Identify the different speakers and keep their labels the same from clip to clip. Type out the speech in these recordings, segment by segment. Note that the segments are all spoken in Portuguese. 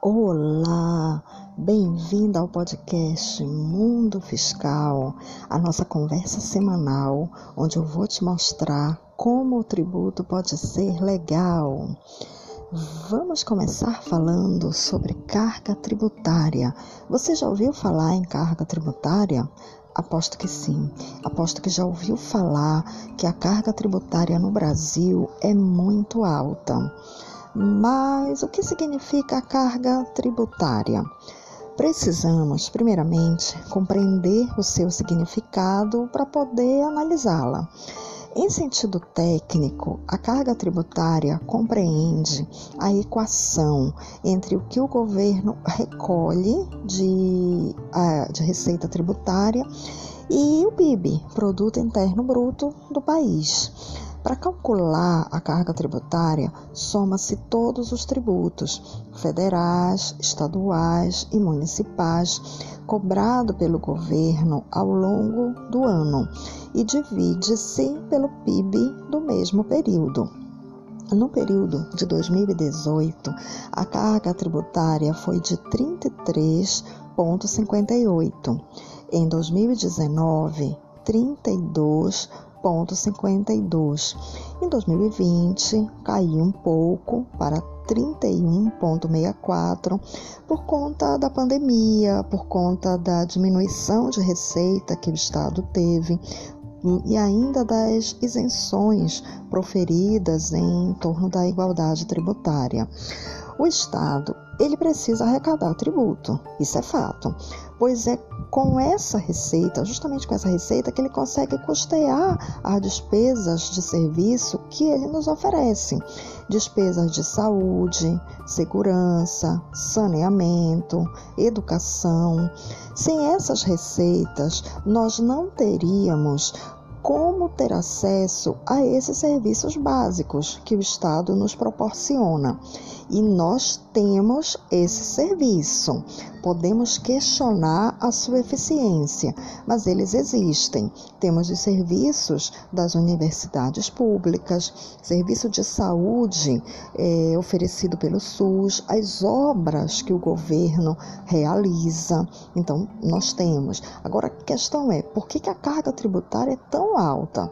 Speaker 1: Olá, bem-vinda ao podcast Mundo Fiscal, a nossa conversa semanal, onde eu vou te mostrar como o tributo pode ser legal. Vamos começar falando sobre carga tributária. Você já ouviu falar em carga tributária? Aposto que sim. Aposto que já ouviu falar que a carga tributária no Brasil é muito alta. Mas o que significa a carga tributária? Precisamos, primeiramente, compreender o seu significado para poder analisá-la. Em sentido técnico, a carga tributária compreende a equação entre o que o governo recolhe de, de receita tributária e o PIB, Produto Interno Bruto do país. Para calcular a carga tributária, soma-se todos os tributos federais, estaduais e municipais cobrado pelo governo ao longo do ano e divide-se pelo PIB do mesmo período. No período de 2018, a carga tributária foi de 33,58. Em 2019, 32 31,52. Em 2020, caiu um pouco para 31,64 por conta da pandemia, por conta da diminuição de receita que o Estado teve e ainda das isenções proferidas em torno da igualdade tributária. O Estado ele precisa arrecadar tributo, isso é fato, pois é com essa receita, justamente com essa receita, que ele consegue custear as despesas de serviço que ele nos oferece. Despesas de saúde, segurança, saneamento, educação. Sem essas receitas, nós não teríamos como ter acesso a esses serviços básicos que o Estado nos proporciona. E nós temos esse serviço. Podemos questionar a sua eficiência, mas eles existem. Temos os serviços das universidades públicas, serviço de saúde é, oferecido pelo SUS, as obras que o governo realiza. Então, nós temos. Agora, a questão é: por que, que a carga tributária é tão alta?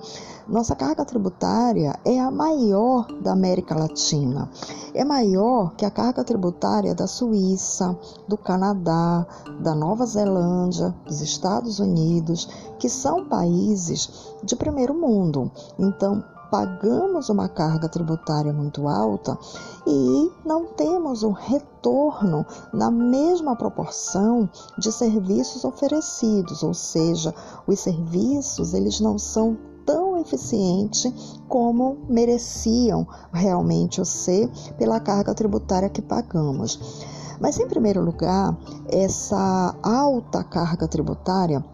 Speaker 1: Nossa carga tributária é a maior da América Latina. É maior que a carga tributária da Suíça, do Canadá, da Nova Zelândia, dos Estados Unidos, que são países de primeiro mundo. Então, pagamos uma carga tributária muito alta e não temos um retorno na mesma proporção de serviços oferecidos, ou seja, os serviços eles não são tão eficiente como mereciam realmente o ser pela carga tributária que pagamos. Mas, em primeiro lugar, essa alta carga tributária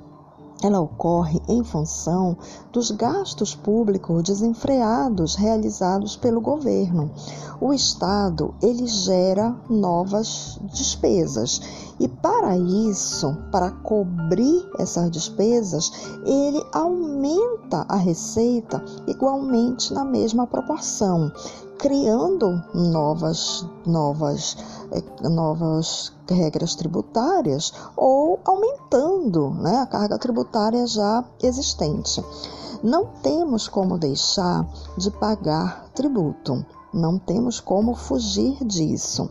Speaker 1: ela ocorre em função dos gastos públicos desenfreados realizados pelo governo. O Estado ele gera novas despesas e para isso, para cobrir essas despesas, ele aumenta a receita igualmente na mesma proporção, criando novas novas eh, novas regras tributárias ou aumentando né, a carga tributária já existente. Não temos como deixar de pagar tributo, não temos como fugir disso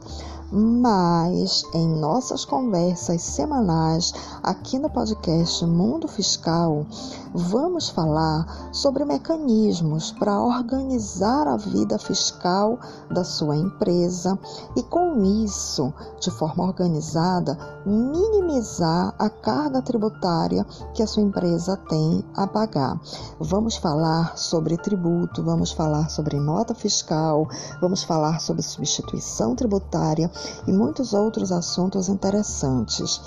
Speaker 1: mas em nossas conversas semanais aqui no podcast Mundo Fiscal, vamos falar sobre mecanismos para organizar a vida fiscal da sua empresa e, com isso, de forma organizada, minimizar a carga tributária que a sua empresa tem a pagar. Vamos falar sobre tributo, vamos falar sobre nota fiscal, vamos falar sobre substituição tributária e muitos outros assuntos interessantes.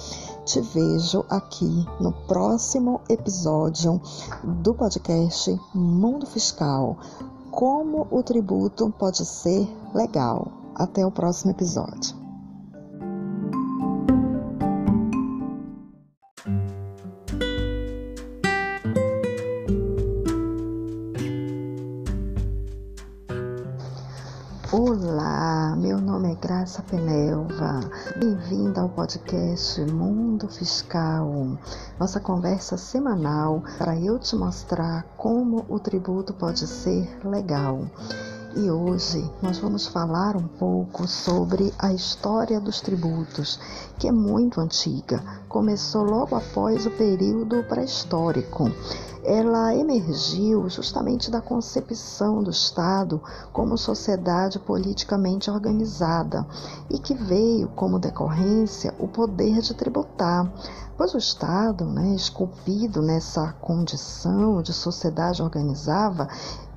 Speaker 1: Te vejo aqui no próximo episódio do podcast Mundo Fiscal. Como o tributo pode ser legal. Até o próximo episódio. Graça Penelva. Bem-vinda ao podcast Mundo Fiscal, nossa conversa semanal para eu te mostrar como o tributo pode ser legal. E hoje nós vamos falar um pouco sobre a história dos tributos, que é muito antiga. Começou logo após o período pré-histórico ela emergiu justamente da concepção do Estado como sociedade politicamente organizada e que veio como decorrência o poder de tributar, pois o Estado, né, esculpido nessa condição de sociedade organizada,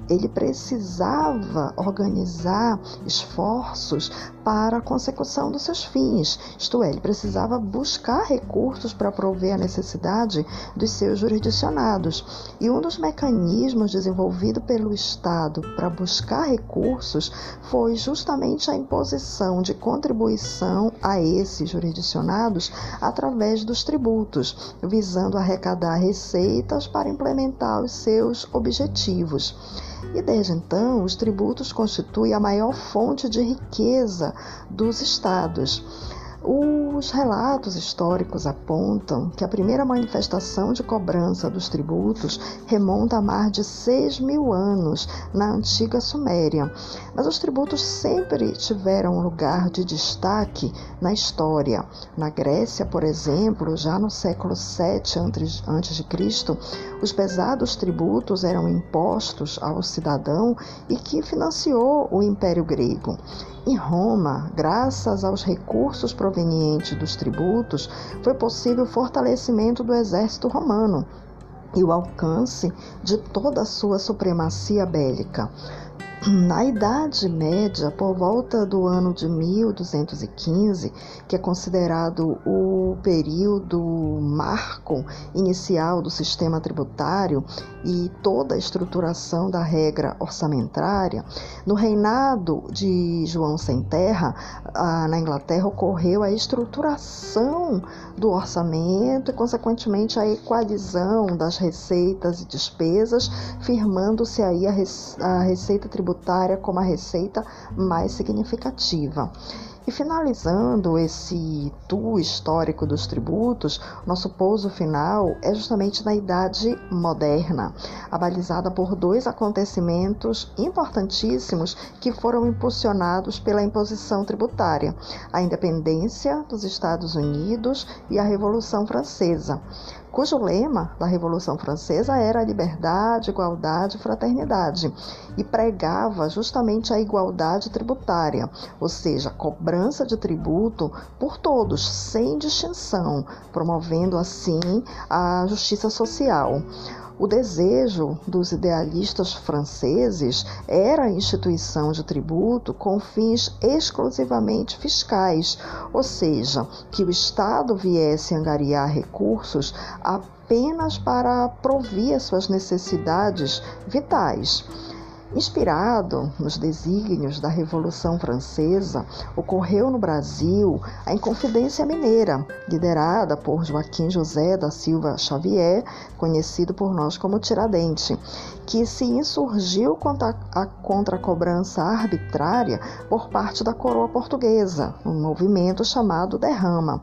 Speaker 1: ele precisava organizar esforços para a consecução dos seus fins, isto é, ele precisava buscar recursos para prover a necessidade dos seus jurisdicionados. E um dos mecanismos desenvolvido pelo Estado para buscar recursos foi justamente a imposição de contribuição a esses jurisdicionados através dos tributos, visando arrecadar receitas para implementar os seus objetivos. E desde então, os tributos constituem a maior fonte de riqueza dos estados. Os relatos históricos apontam que a primeira manifestação de cobrança dos tributos remonta a mais de 6 mil anos na antiga Suméria, mas os tributos sempre tiveram um lugar de destaque na história. Na Grécia, por exemplo, já no século 7 a.C., os pesados tributos eram impostos ao cidadão e que financiou o Império Grego. Em Roma, graças aos recursos provenientes dos tributos, foi possível o fortalecimento do exército romano e o alcance de toda a sua supremacia bélica. Na Idade Média, por volta do ano de 1215, que é considerado o período marco inicial do sistema tributário e toda a estruturação da regra orçamentária, no reinado de João Sem Terra, na Inglaterra, ocorreu a estruturação do orçamento e, consequentemente, a equalização das receitas e despesas, firmando-se aí a, receita tributária tributária como a receita mais significativa. E finalizando esse tour histórico dos tributos, nosso pouso final é justamente na Idade Moderna, abalizada por dois acontecimentos importantíssimos que foram impulsionados pela imposição tributária: a independência dos Estados Unidos e a Revolução Francesa cujo lema da Revolução Francesa era liberdade, igualdade e fraternidade, e pregava justamente a igualdade tributária, ou seja, a cobrança de tributo por todos, sem distinção, promovendo assim a justiça social. O desejo dos idealistas franceses era a instituição de tributo com fins exclusivamente fiscais, ou seja, que o Estado viesse angariar recursos apenas para provir suas necessidades vitais. Inspirado nos desígnios da Revolução Francesa, ocorreu no Brasil a Inconfidência Mineira, liderada por Joaquim José da Silva Xavier, conhecido por nós como Tiradente, que se insurgiu contra a, contra a cobrança arbitrária por parte da coroa portuguesa, um movimento chamado Derrama.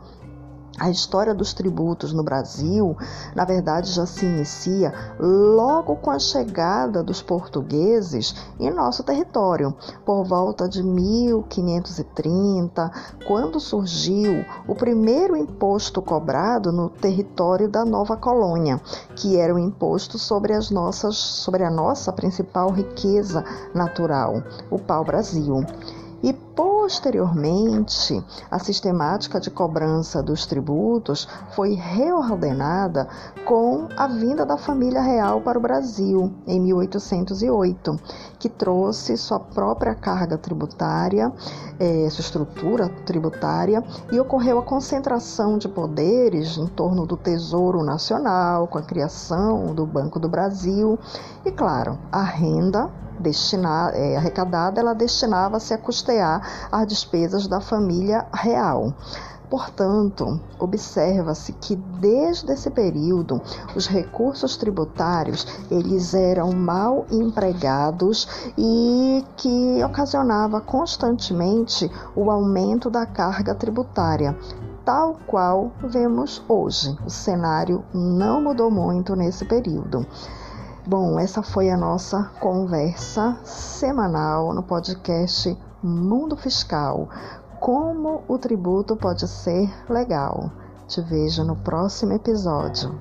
Speaker 1: A história dos tributos no Brasil, na verdade, já se inicia logo com a chegada dos portugueses em nosso território, por volta de 1530, quando surgiu o primeiro imposto cobrado no território da nova colônia, que era o imposto sobre as nossas, sobre a nossa principal riqueza natural, o pau-brasil. E posteriormente, a sistemática de cobrança dos tributos foi reordenada com a vinda da família real para o Brasil em 1808, que trouxe sua própria carga tributária, eh, sua estrutura tributária, e ocorreu a concentração de poderes em torno do Tesouro Nacional, com a criação do Banco do Brasil, e, claro, a renda destinada, é, arrecadada, ela destinava-se a custear as despesas da família real. Portanto, observa-se que desde esse período os recursos tributários eles eram mal empregados e que ocasionava constantemente o aumento da carga tributária, tal qual vemos hoje. O cenário não mudou muito nesse período. Bom, essa foi a nossa conversa semanal no podcast Mundo Fiscal. Como o tributo pode ser legal. Te vejo no próximo episódio.